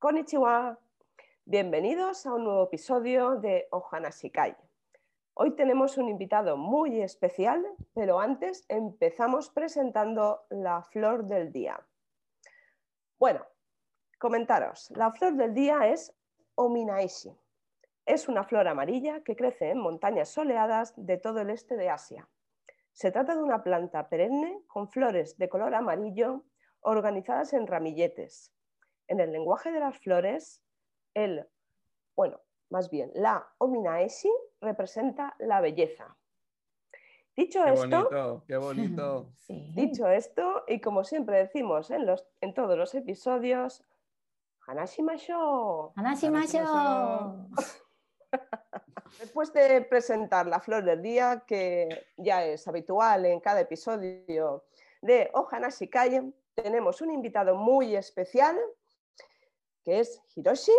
Konnichiwa. Bienvenidos a un nuevo episodio de Shikai. Hoy tenemos un invitado muy especial, pero antes empezamos presentando la flor del día. Bueno, comentaros. La flor del día es Ominaeshi. Es una flor amarilla que crece en montañas soleadas de todo el este de Asia. Se trata de una planta perenne con flores de color amarillo organizadas en ramilletes. En el lenguaje de las flores, el, bueno, más bien, la ominaeshi representa la belleza. Dicho Qué esto, bonito, qué bonito. Sí. dicho esto, y como siempre decimos en, los, en todos los episodios, Hanashimasho. Hanashimasho. Después de presentar la flor del día, que ya es habitual en cada episodio de Ohana Shikai, tenemos un invitado muy especial, que es Hiroshi,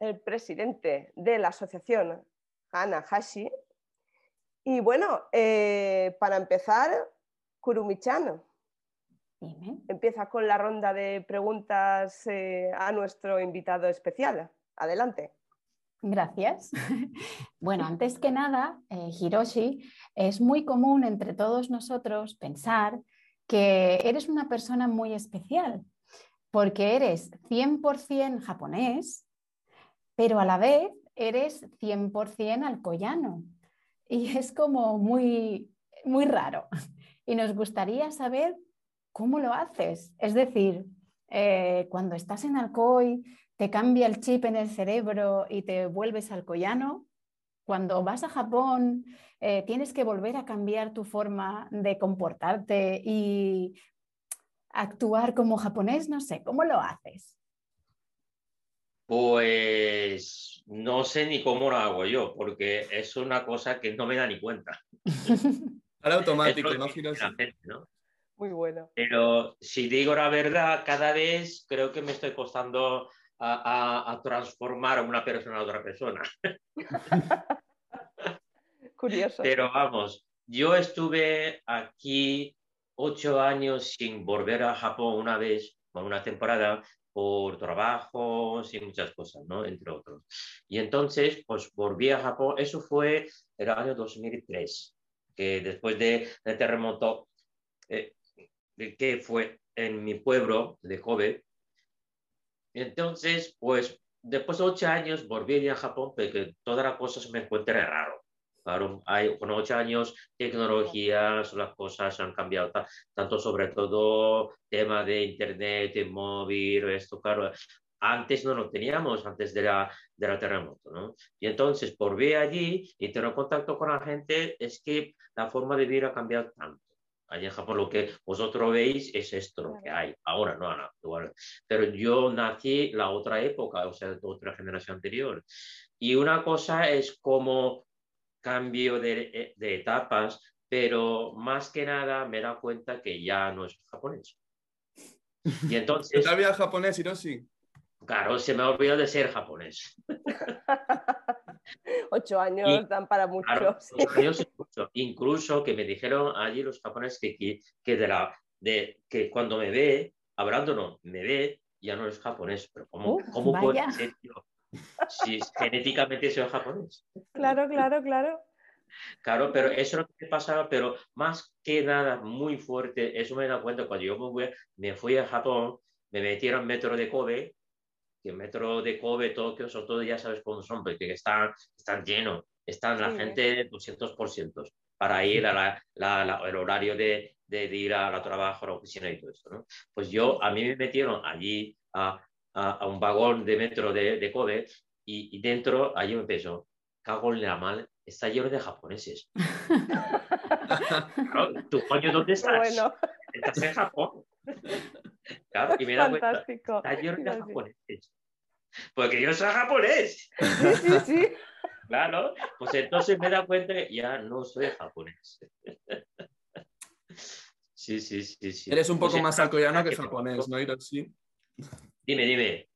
el presidente de la asociación Hanahashi. Y bueno, eh, para empezar, Kurumi-chan, Dime. empieza con la ronda de preguntas eh, a nuestro invitado especial. Adelante. Gracias. Bueno, antes que nada, eh, Hiroshi, es muy común entre todos nosotros pensar que eres una persona muy especial, porque eres 100% japonés, pero a la vez eres 100% alcoyano. Y es como muy, muy raro. Y nos gustaría saber cómo lo haces. Es decir, eh, cuando estás en Alcoy, te cambia el chip en el cerebro y te vuelves alcoyano. Cuando vas a Japón, eh, tienes que volver a cambiar tu forma de comportarte y actuar como japonés, no sé, ¿cómo lo haces? Pues no sé ni cómo lo hago yo, porque es una cosa que no me da ni cuenta. Ahora automático, ¿no, gente, ¿no? Muy bueno. Pero si digo la verdad, cada vez creo que me estoy costando a, a- a transformar a una persona a otra persona. Curioso. Pero vamos, yo estuve aquí ocho años sin volver a Japón una vez, por una temporada, por trabajos y muchas cosas, ¿no? Entre otros. Y entonces, pues volví a Japón, eso fue el año 2003, que después de, del terremoto, eh, que fue en mi pueblo de Kobe. Entonces, pues después de ocho años volví a Japón, porque todas las cosas me encuentran raro. Claro, hay, con ocho años, tecnologías, las cosas han cambiado, ta- tanto sobre todo tema de internet, de móvil, esto, claro, antes no lo teníamos, antes de la, de la terremoto, ¿no? Y entonces, por ver allí y tener contacto con la gente, es que la forma de vivir ha cambiado tanto. Allí en Japón lo que vosotros veis es esto lo que hay, ahora no, no, igual. Pero yo nací la otra época, o sea, otra generación anterior. Y una cosa es como cambio de, de etapas, pero más que nada me da cuenta que ya no es japonés. Y entonces, ¿Sabía japonés, Hiroshi? claro, se me ha olvidado de ser japonés. Ocho años Y- dan para mucho. Claro, años incluso, incluso que me dijeron allí los japoneses que, que, de la, de, que cuando me ve, hablando no, me ve, ya no es japonés. Pero ¿cómo, Uh, cómo puede ser yo? Si genéticamente soy japonés. Claro, claro, claro. Claro, pero eso es lo que pasaba, pero más que nada, muy fuerte, eso me da cuenta cuando yo me fui, me fui a Japón, me metieron metro de Kobe, que metro de Kobe, Tokio, son todos, ya sabes cómo son, porque están, están llenos, están la Sí. gente 200% para ir a la, la- la- el horario de, de, de ir a la trabajo, a la oficina y todo esto, ¿no? Pues yo, a mí me metieron allí a, a, a un vagón de metro de, de Kobe y, y dentro, allí me empezó, cago en la mal, está lleno de japoneses. Claro, ¿Tú coño dónde estás? bueno. Estás en Japón. Claro, y me da cuenta, Fantástico. está lleno de japoneses. Porque yo soy japonés. Sí, sí, sí. Claro, pues entonces me da cuenta que ya no soy japonés. Sí, sí, sí, sí. Eres un Pues poco más es- alcoyano que que- japonés, ¿no, Hiroshi? Dime, dime.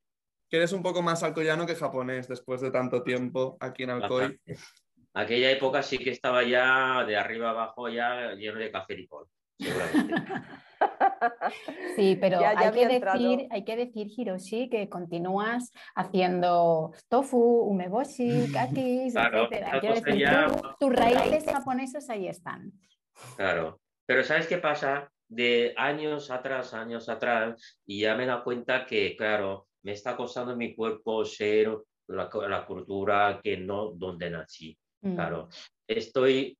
Que eres un poco más alcoyano que japonés después de tanto tiempo aquí en Alcoy. Aquella época sí que estaba ya de arriba abajo ya lleno de café y seguramente. Sí, pero hay, que decir, hay que decir, Hiroshi, que continúas haciendo tofu, umeboshi, kakis, etc. tus raíces japonesas ahí están. Claro, pero ¿sabes qué pasa? De años atrás, años atrás, y ya me da cuenta que, claro, me está costando en mi cuerpo ser la, la cultura que no donde nací. Mm. Claro, estoy,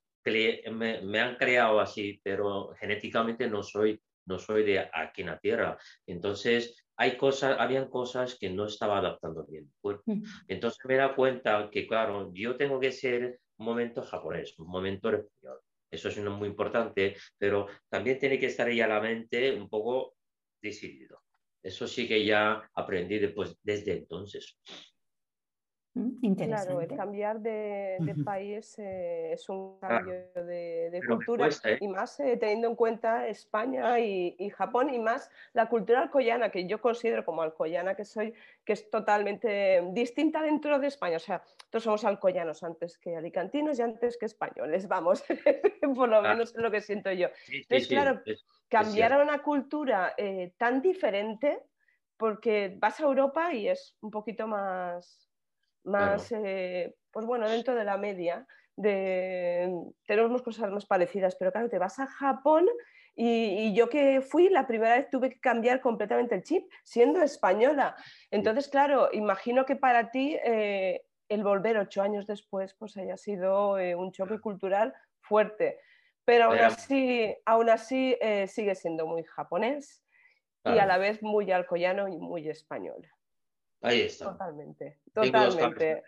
me, me, han creado así, pero genéticamente no soy, no soy de aquí en la tierra. Entonces, hay cosas, habían cosas que no estaba adaptando bien. Mm. Entonces me da cuenta que, claro, yo tengo que ser un momento japonés, un momento español. Eso es muy importante, pero también tiene que estar ya la mente un poco decidido. Eso sí que ya aprendí después, desde entonces. Claro, el cambiar de, país eh, es un cambio de, cultura ¿eh? y más eh, teniendo en cuenta España y, Japón y más la cultura alcoyana, que yo considero como alcoyana que soy, que es totalmente distinta dentro de España. O sea, todos somos alcoyanos antes que alicantinos y antes que españoles, vamos, por lo menos es lo que siento yo. Entonces, claro, cambiar a una cultura tan diferente porque vas a Europa y es un poquito más más, eh, pues bueno, dentro de la media, de, tenemos cosas más parecidas, pero claro, te vas a Japón y, yo que fui, la primera vez tuve que cambiar completamente el chip, siendo española. Entonces, claro, imagino que para ti eh, el volver ocho años después, pues haya sido eh, un choque cultural fuerte. Pero aún así, aún así sigue siendo muy japonés y a la vez muy alcoyano y muy español. Ahí está. Totalmente, totalmente.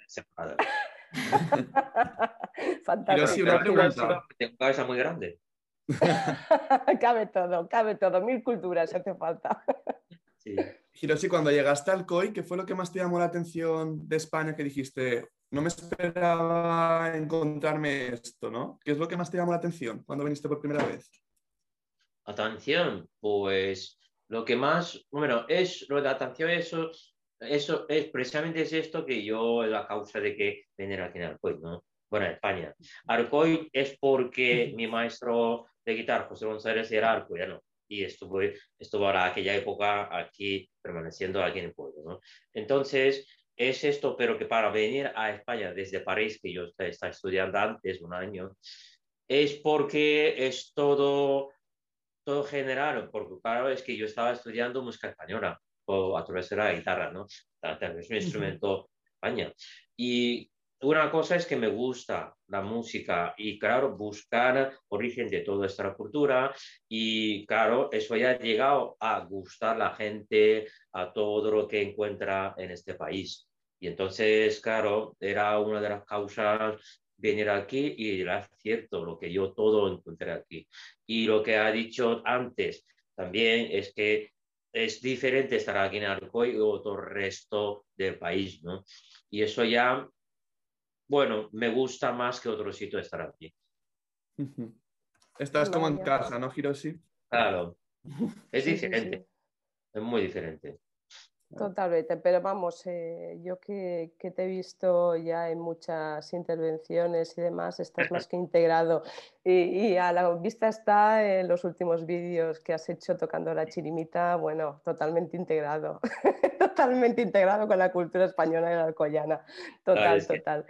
Fantástico. una pregunta. Tengo cabeza muy grande. cabe todo, cabe todo. Mil culturas hace falta. sí. Hiroshi, cuando llegaste al COI, ¿qué fue lo que más te llamó la atención de España que dijiste, no me esperaba encontrarme esto, ¿no? ¿Qué es lo que más te llamó la atención cuando viniste por primera vez? Atención, pues lo que más, bueno, es lo de atención, eso eso es precisamente es esto que yo es la causa de que venir aquí en Arcoy, ¿no? Bueno, en España. Arcoy es porque mi maestro de guitarra, José González, era arcoyano y estuvo, estuvo ahora aquella época aquí, permaneciendo aquí en el pueblo, ¿no? Entonces, es esto, pero que para venir a España desde París, que yo estaba estudiando antes, un año, es porque es todo, todo general, porque claro, es que yo estaba estudiando música española a través de la guitarra, ¿no? Es un instrumento España. Y una cosa es que me gusta la música y, claro, buscar origen de toda esta cultura y, claro, eso ya ha llegado a gustar la gente, a todo lo que encuentra en este país. Y entonces, claro, era una de las causas venir aquí y era cierto lo que yo todo encontré aquí. Y lo que ha dicho antes también es que es diferente estar aquí en Alcoy y otro resto del país, ¿no? Y eso ya, bueno, me gusta más que otro sitio estar aquí. Estás como en casa, ¿no, Hiroshi? Claro, es diferente, es muy diferente. Totalmente, pero vamos, eh, yo que, te he visto ya en muchas intervenciones y demás, estás más que integrado y, a la vista está en los últimos vídeos que has hecho tocando la chirimita, bueno, totalmente integrado, totalmente integrado con la cultura española y la alcoyana, total, total.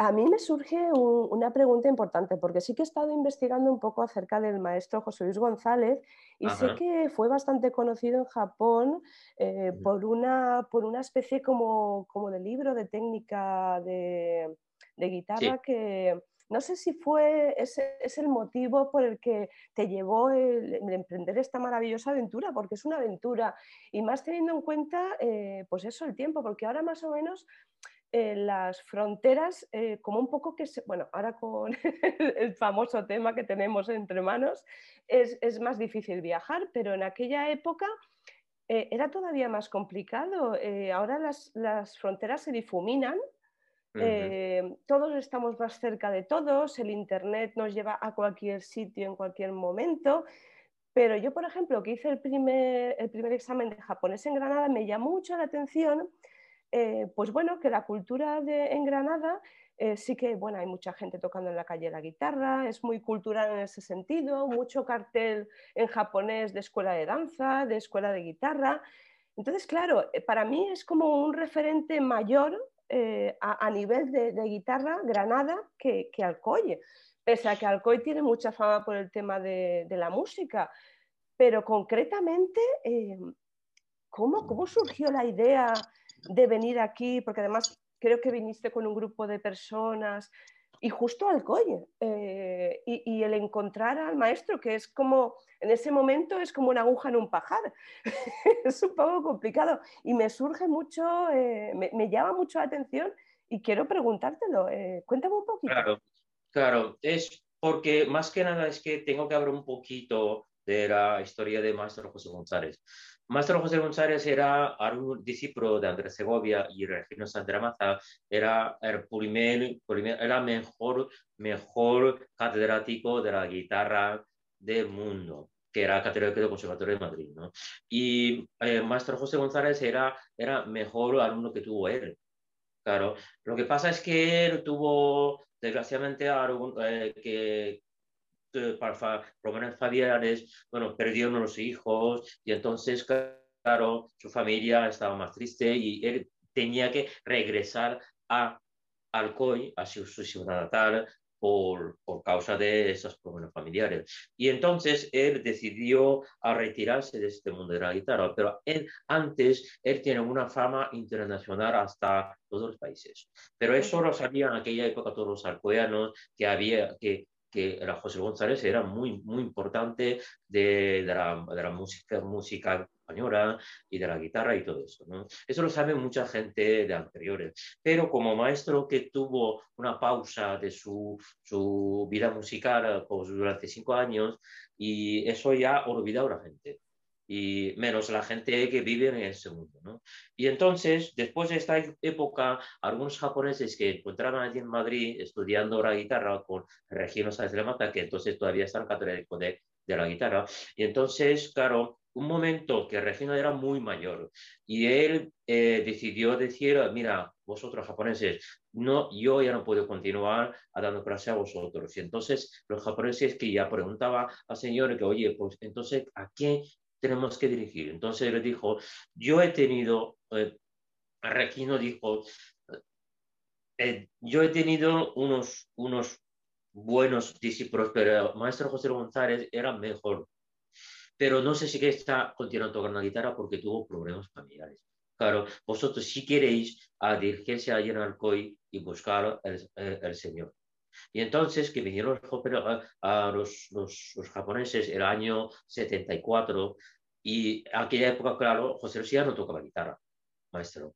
A mí me surge una pregunta importante, porque sí que he estado investigando un poco acerca del maestro José Luis González y sé que fue bastante conocido en Japón eh, por, una, por una especie como, como de libro de técnica de, guitarra que no sé si fue ese es el motivo por el que te llevó el, emprender esta maravillosa aventura, porque es una aventura. Y más teniendo en cuenta, eh, pues eso, el tiempo, porque ahora más o menos las fronteras, eh, como un poco que, se, bueno, ahora con el famoso tema que tenemos entre manos, es, más difícil viajar, pero en aquella época eh, era todavía más complicado. Eh, ahora las, fronteras se difuminan, todos estamos más cerca de todos, el Internet nos lleva a cualquier sitio en cualquier momento. Pero yo, por ejemplo, que hice el primer, el primer examen de japonés en Granada, me llamó mucho la atención eh, pues bueno, que la cultura de, en Granada Eh, sí que, bueno, hay mucha gente tocando en la calle la guitarra, es muy cultural en ese sentido, mucho cartel en japonés de escuela de danza, de escuela de guitarra. Entonces, claro, eh, para mí es como un referente mayor a, nivel de, guitarra Granada que, que, Alcoy, pese a que Alcoy tiene mucha fama por el tema de, la música. Pero concretamente, ¿cómo, ¿cómo surgió la idea de venir aquí? Porque además creo que viniste con un grupo de personas y justo al eh, y, el encontrar al maestro, que es como, en ese momento es como una aguja en un pajar, es un poco complicado y me surge mucho, eh, me, llama mucho la atención y quiero preguntártelo, eh, cuéntame un poquito. Claro, claro, es porque más que nada es que tengo que hablar un poquito de la historia de Maestro José González. Maestro José González era un discípulo de Andrés Segovia y Regino Maza era el primer, era mejor, mejor catedrático de la guitarra del mundo que era catedrático del Conservatorio de Madrid. ¿no? Y eh, Maestro José González era, era mejor alumno que tuvo él. Claro, lo que pasa es que él tuvo, desgraciadamente, eh, que, problemas familiares, bueno, perdió los hijos y entonces, claro, su familia estaba más triste y él tenía que regresar a Alcoy, a su, ciudad natal, por, por, causa de esos problemas familiares. Y entonces él decidió a retirarse de este mundo de la guitarra, pero él, antes él tiene una fama internacional hasta todos los países. Pero eso lo sabían en aquella época todos los alcoyanos que había, que que era José González era muy, muy importante de, de, la, de, la, música, música española y de la guitarra y todo eso. ¿no? Eso lo sabe mucha gente de anteriores. Pero como maestro que tuvo una pausa de su, su vida musical pues, durante cinco años, y eso ya olvidado la gente y menos la gente que vive en ese mundo. ¿no? Y entonces, después de esta época, algunos japoneses que encontraban allí en Madrid estudiando la guitarra con Regino Sáenz de Mata, que entonces todavía están católicos de, de la guitarra, y entonces, claro, un momento que Regino era muy mayor y él eh, decidió decir, mira, vosotros japoneses, no, yo ya no puedo continuar a dando clase a vosotros. Y entonces los japoneses que ya preguntaba al señor que, oye, pues entonces, ¿a qué tenemos que dirigir. Entonces él dijo, yo he tenido, eh, Requino dijo, eh, yo he tenido unos, unos buenos discípulos, pero el maestro José González era mejor. Pero no sé si que está continuando tocando la guitarra porque tuvo problemas familiares. Claro, vosotros si queréis dirigirse a Alcoy y buscar el, el Señor. Y entonces que vinieron a los, los, los japoneses el año 74 y aquella época, claro, José Luis ya no tocaba guitarra, maestro.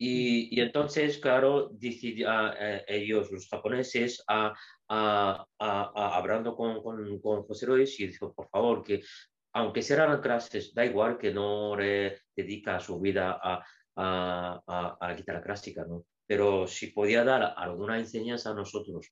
Y, y, entonces, claro, decidió, eh, ellos, los japoneses, a, a, a, hablando con, con, con, José Luis, y dijo, por favor, que aunque serán clases, da igual que no le dedica su vida a, a, la guitarra clásica, ¿no? Pero si podía dar alguna enseñanza a nosotros.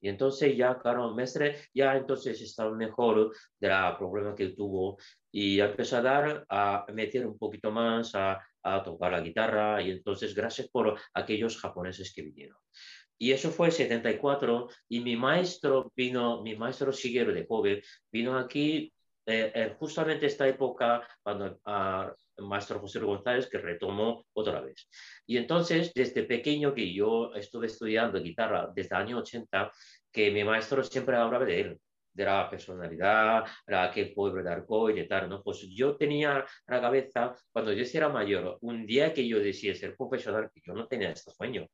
Y entonces ya, claro, Mestre ya entonces estaba mejor de la problema que tuvo y empezó a dar, a meter un poquito más, a, a tocar la guitarra y entonces gracias por aquellos japoneses que vinieron. Y eso fue en 74 y mi maestro vino, mi maestro Shigeru de Kobe, vino aquí eh, eh, justamente esta época cuando ah, maestro José González, que retomó otra vez. Y entonces, desde pequeño que yo estuve estudiando guitarra desde el año 80, que mi maestro siempre hablaba de él, de la personalidad, de aquel pueblo de Arcoy y tal, ¿no? Pues yo tenía la cabeza, cuando yo era mayor, un día que yo decía ser profesional, que yo no tenía este sueño.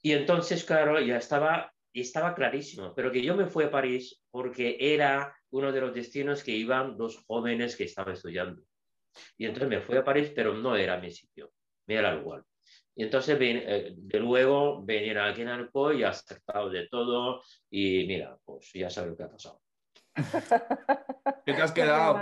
Y entonces, claro, ya estaba, estaba clarísimo, pero que yo me fui a París porque era uno de los destinos que iban dos jóvenes que estaban estudiando. Y entonces me fui a París, pero no era mi sitio, me era igual. Y entonces, eh, de luego, venir aquí en Alco y acertado de todo. Y mira, pues ya sabes lo que ha pasado. ¿Qué te has quedado?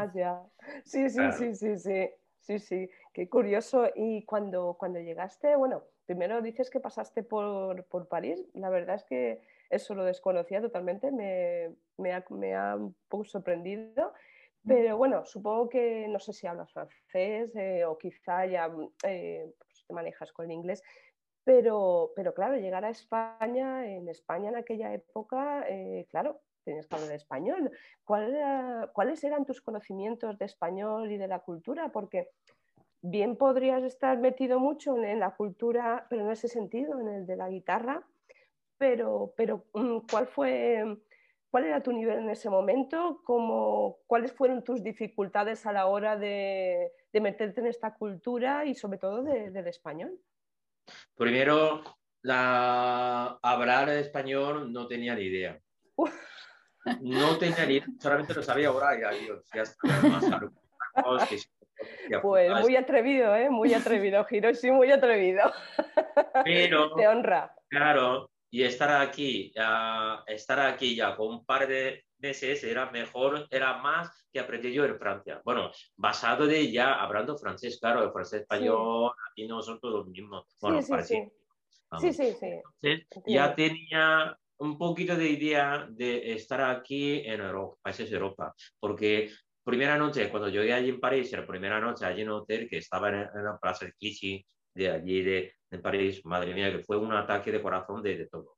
Sí, sí, sí, sí, sí, sí, sí. Qué curioso. Y cuando, cuando llegaste, bueno, primero dices que pasaste por, por París. La verdad es que eso lo desconocía totalmente. Me, me, ha, me ha un poco sorprendido. Pero bueno, supongo que no sé si hablas francés eh, o quizá ya eh, pues te manejas con el inglés. Pero, pero claro, llegar a España, en España en aquella época, eh, claro, tenías que hablar español. ¿Cuáles eran tus conocimientos de español y de la cultura? Porque bien podrías estar metido mucho en, la cultura, pero en ese sentido, en el de la guitarra, pero, pero mm, ¿cuál fue... ¿Cuál era tu nivel en ese momento? ¿Cómo, ¿Cuáles fueron tus dificultades a la hora de, meterte en esta cultura y sobre todo del español? Primero, la... hablar español no tenía ni idea. No tenía ni idea, solamente lo sabía ahora y ya, pues muy atrevido, ¿eh? Muy atrevido, Hiroshi, muy atrevido. Pero, Te honra. Claro, y estar aquí, estar aquí ya con un par de meses era mejor, era más que aprendí yo en Francia. Bueno, basado de ya hablando francés, claro, el francés español, aquí no son todos los mismos. Bueno, sí, sí, sí. sí, sí, ya tenía un poquito de idea de estar aquí en Europa, países de Europa, porque primera noche, cuando yo llegué allí en París, la primera noche allí en un hotel que estaba en, la Plaza de Clichy, de allí de, de, París, madre mía, que fue un ataque de corazón de, de todo.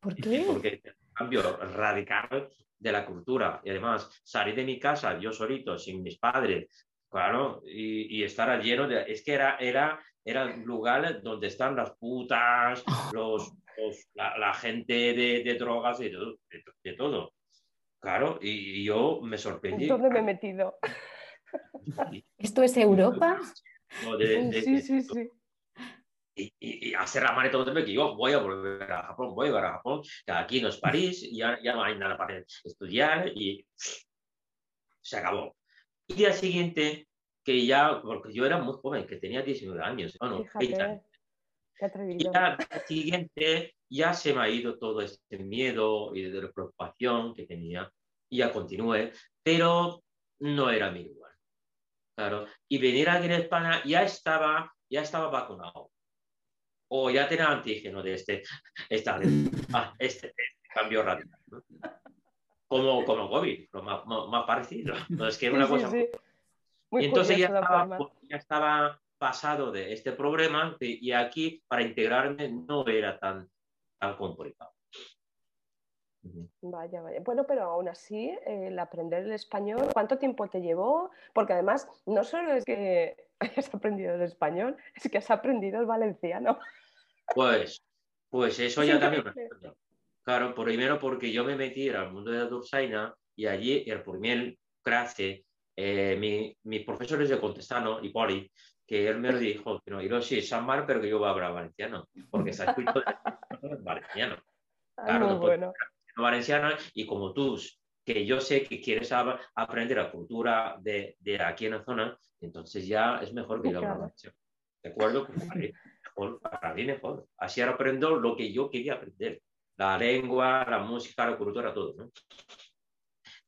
¿Por qué? Porque un cambio radical de la cultura. Y además, salir de mi casa yo solito, sin mis padres, claro, y, y estar lleno de... Es que era, era, era lugar donde están las putas, los, la, gente de, de drogas y de, de, todo. Claro, y, yo me sorprendí. ¿Dónde me he metido? ¿Esto es Europa? sí, sí, sí y, y, hacer la todo el tiempo que yo voy a volver a Japón, voy a volver a Japón, que aquí no es París, ya, ya no hay nada para estudiar y se acabó. Y día siguiente, que ya, porque yo era muy joven, que tenía 19 años, bueno, Fíjate, Y ya siguiente ya se me ha ido todo este miedo y de la preocupación que tenía, y ya continué, pero no era mi lugar. Claro. Y venir aquí en España ya estaba, ya estaba vacunado o ya tenía antígeno de este, esta, ah, este, este, cambio radical. Como, como COVID, lo más, más, parecido. No es que una cosa. y entonces ya estaba, ya estaba, pasado de este problema y aquí para integrarme no era tan, tan complicado. Vaya, vaya. Bueno, pero aún así, el aprender el español, ¿cuánto tiempo te llevó? Porque además, no solo es que hayas aprendido el español, es que has aprendido el valenciano. Pues, pues eso ya también me Claro, primero porque yo me metí al mundo de la Dursaina y allí, el primer clase, eh, mi, mis profesores de contestano, y Poli, que él me lo dijo, que no, Hiroshi, es mal, pero que yo voy a hablar valenciano, porque ha escrito valenciano. Ah, claro, muy bueno. valenciano, y como tú, que yo sé que quieres aprender la cultura de, de, aquí en la zona, entonces ya es mejor que yo hable valenciano. ¿De acuerdo? para mí mejor. Así ahora aprendo lo que yo quería aprender. La lengua, la música, la cultura, todo. ¿no?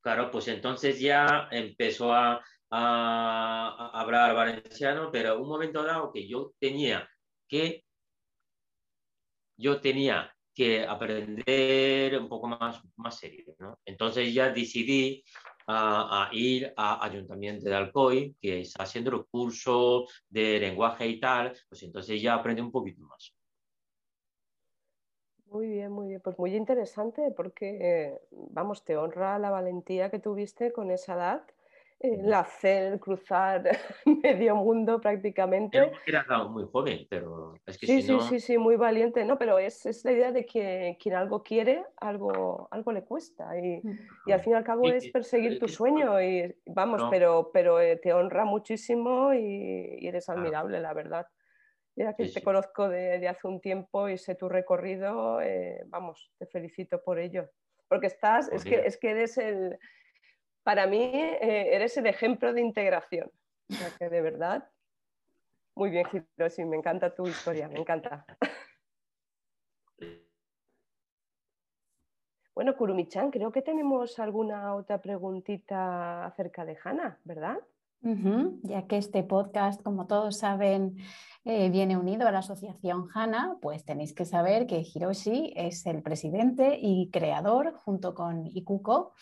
Claro, pues entonces ya empezó a, a, hablar valenciano, pero un momento dado que yo tenía que, yo tenía que aprender un poco más, más serio, ¿no? Entonces ya decidí a, ir a Ayuntamiento de Alcoy, que está haciendo el curso de lenguaje y tal, pues entonces ya aprende un poquito más. Muy bien, muy bien. Pues muy interesante porque, vamos, te honra la valentía que tuviste con esa edad el hacer, cruzar medio mundo prácticamente. Era muy joven, pero es que sí, si no... sí, sí, sí, muy valiente, ¿no? Pero es, es, la idea de que quien algo quiere, algo, algo le cuesta. Y, y al fin y al cabo es perseguir tu sueño. Y vamos, pero, pero eh, te honra muchísimo y, y eres admirable, la verdad. Ya que te conozco de, de, hace un tiempo y sé tu recorrido, eh, vamos, te felicito por ello. Porque estás, es que, es que eres el, para mí eh, eres el ejemplo de integración. De verdad, muy bien, Hiroshi, me encanta tu historia, me encanta. Bueno, Kurumichan, creo que tenemos alguna otra preguntita acerca de Hanna, ¿verdad? Ya que este podcast, como todos saben, eh, viene unido a la asociación HANA, pues tenéis que saber que Hiroshi es el presidente y creador, junto con Ikuko,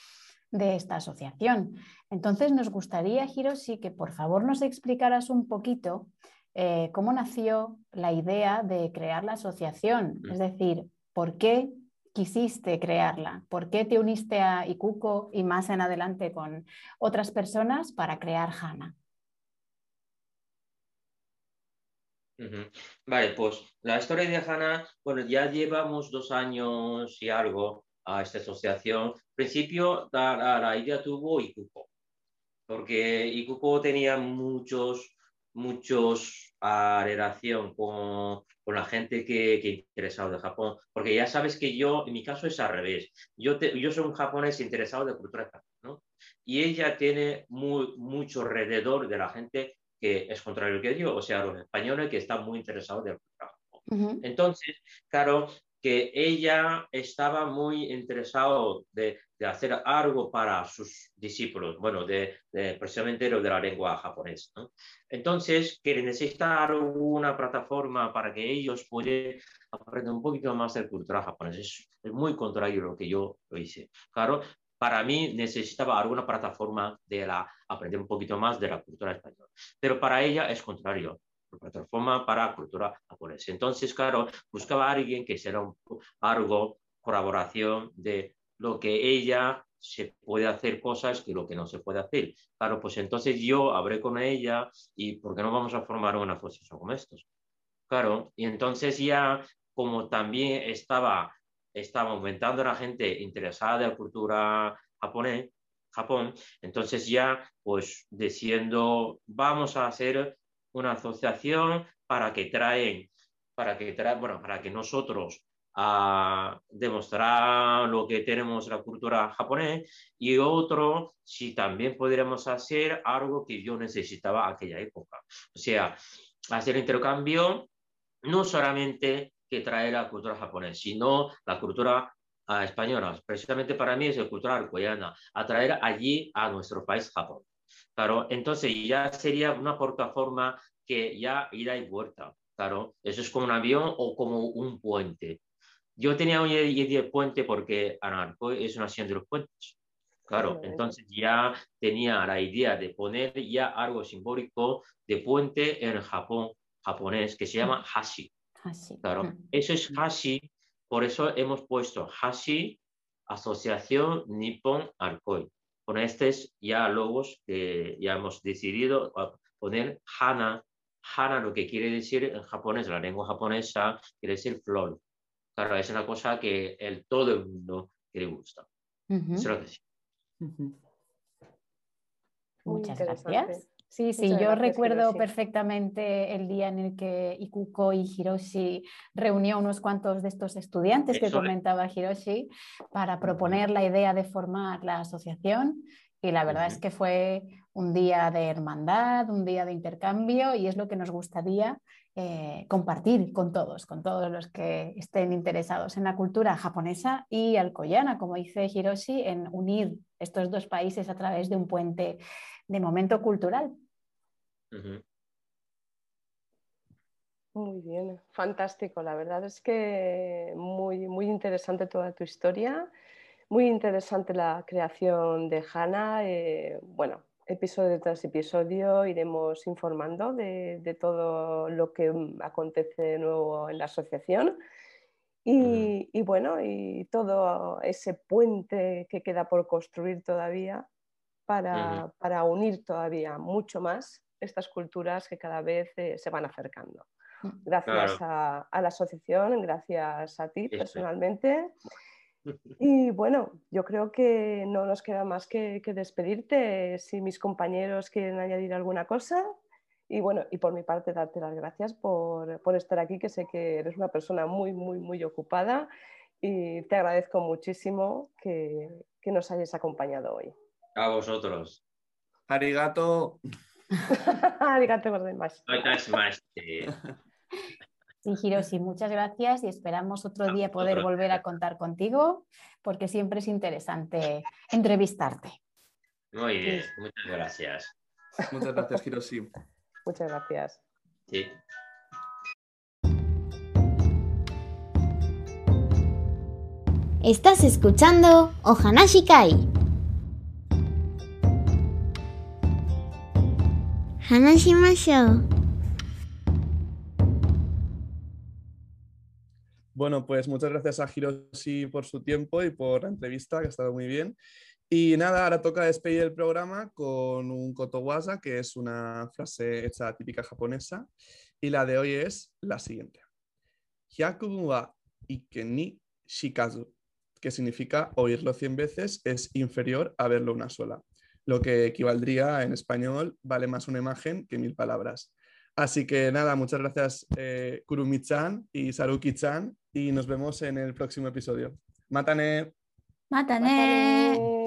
de esta asociación. Entonces, nos gustaría, Hiroshi, que por favor nos explicaras un poquito eh, cómo nació la idea de crear la asociación. Es decir, ¿por qué quisiste crearla? ¿Por qué te uniste a Ikuko y más en adelante con otras personas para crear HANA? Vale, pues la historia de HANA, bueno, ya llevamos dos años y algo a esta asociación. En principio, la, idea tuvo Ikuko, porque Ikuko tenía muchos, muchos a relación con, con la gente que, que interesado de Japón, porque ya sabes que yo, en mi caso es al revés, yo, yo soy un japonés interesado de cultura japonesa, ¿no? Y ella tiene muy, mucho alrededor de la gente que es contrario que yo, o sea, los españoles que están muy interesados del cultura. Entonces, claro, que ella estaba muy interesada de, de, hacer algo para sus discípulos, bueno, de, de precisamente lo de la lengua japonesa. ¿no? Entonces, que necesita una plataforma para que ellos puedan aprender un poquito más de cultura japonesa. Es, es muy contrario a lo que yo hice. Claro, para mí necesitaba alguna plataforma de la aprender un poquito más de la cultura española. Pero para ella es contrario, plataforma para cultura japonesa. Entonces, claro, buscaba a alguien que será un, algo, colaboración de lo que ella se puede hacer cosas que lo que no se puede hacer. Claro, pues entonces yo hablé con ella y ¿por qué no vamos a formar una asociación como estos? Claro, y entonces ya como también estaba estaba aumentando la gente interesada en la cultura japonés, Japón, entonces ya pues diciendo vamos a hacer una asociación para que traen, para que traen, bueno, para que nosotros a demostrar lo que tenemos la cultura japonés y otro si también podríamos hacer algo que yo necesitaba aquella época. O sea, hacer intercambio no solamente que trae la cultura japonesa, sino la cultura uh, española. Precisamente para mí es la cultura arcoyana, atraer allí a nuestro país, Japón. Claro, entonces ya sería una plataforma que ya ida y vuelta. Claro, eso es como un avión o como un puente. Yo tenía una idea de puente porque Anarcoy es una nación de los puentes. Claro, entonces ya tenía la idea de poner ya algo simbólico de puente en Japón, japonés, que se llama Hashi. Claro, mm. eso es Hashi, por eso hemos puesto Hashi, Asociación Nippon Arcoi. Con estos ya logos que ya hemos decidido poner Hana. Hana lo que quiere decir en japonés, la lengua japonesa, quiere decir flor. Claro, es una cosa que el, todo el mundo le gusta. Muchas gracias. Sí, sí, yo recuerdo perfectamente el día en el que Ikuko y Hiroshi reunió a unos cuantos de estos estudiantes que comentaba Hiroshi para proponer la idea de formar la asociación y la verdad es que fue un día de hermandad, un día de intercambio y es lo que nos gustaría eh, compartir con todos, con todos los que estén interesados en la cultura japonesa y alcoyana, como dice Hiroshi, en unir estos dos países a través de un puente de momento cultural. Muy bien, fantástico. La verdad es que muy, muy interesante toda tu historia, muy interesante la creación de Hanna. Eh, bueno, episodio tras episodio iremos informando de, todo lo que acontece de nuevo en la asociación. Y, y, bueno, y todo ese puente que queda por construir todavía para, unir todavía mucho más estas culturas que cada vez eh, se van acercando. Mm. Gracias a, la asociación, gracias a ti personalmente. Y bueno, yo creo que no nos queda más que, despedirte si mis compañeros quieren añadir alguna cosa. Y bueno, y por mi parte darte las gracias por, estar aquí, que sé que eres una persona muy, muy, muy ocupada y te agradezco muchísimo que, que nos hayas acompañado hoy. A vosotros. Arigato. Arigato más. Sí, Hiroshi, muchas gracias y esperamos otro día poder volver a contar contigo porque siempre es interesante entrevistarte. Muy bien, muchas gracias. Muchas gracias, Hiroshi. Muchas gracias. Sí. Estás escuchando Ohanashi Kai. 話しましょう。Bueno, pues muchas gracias a Hiroshi por su tiempo y por la entrevista, que ha estado muy bien. Y nada, ahora toca despedir el programa con un kotowaza, que es una frase hecha típica japonesa. Y la de hoy es la siguiente. Hyakubun wa iken ni shikazu, que significa oírlo cien veces es inferior a verlo una sola. Lo que equivaldría en español, vale más una imagen que mil palabras. Así que nada, muchas gracias eh, Kurumi-chan y Saruki-chan y nos vemos en el próximo episodio. Mátane. Mátale.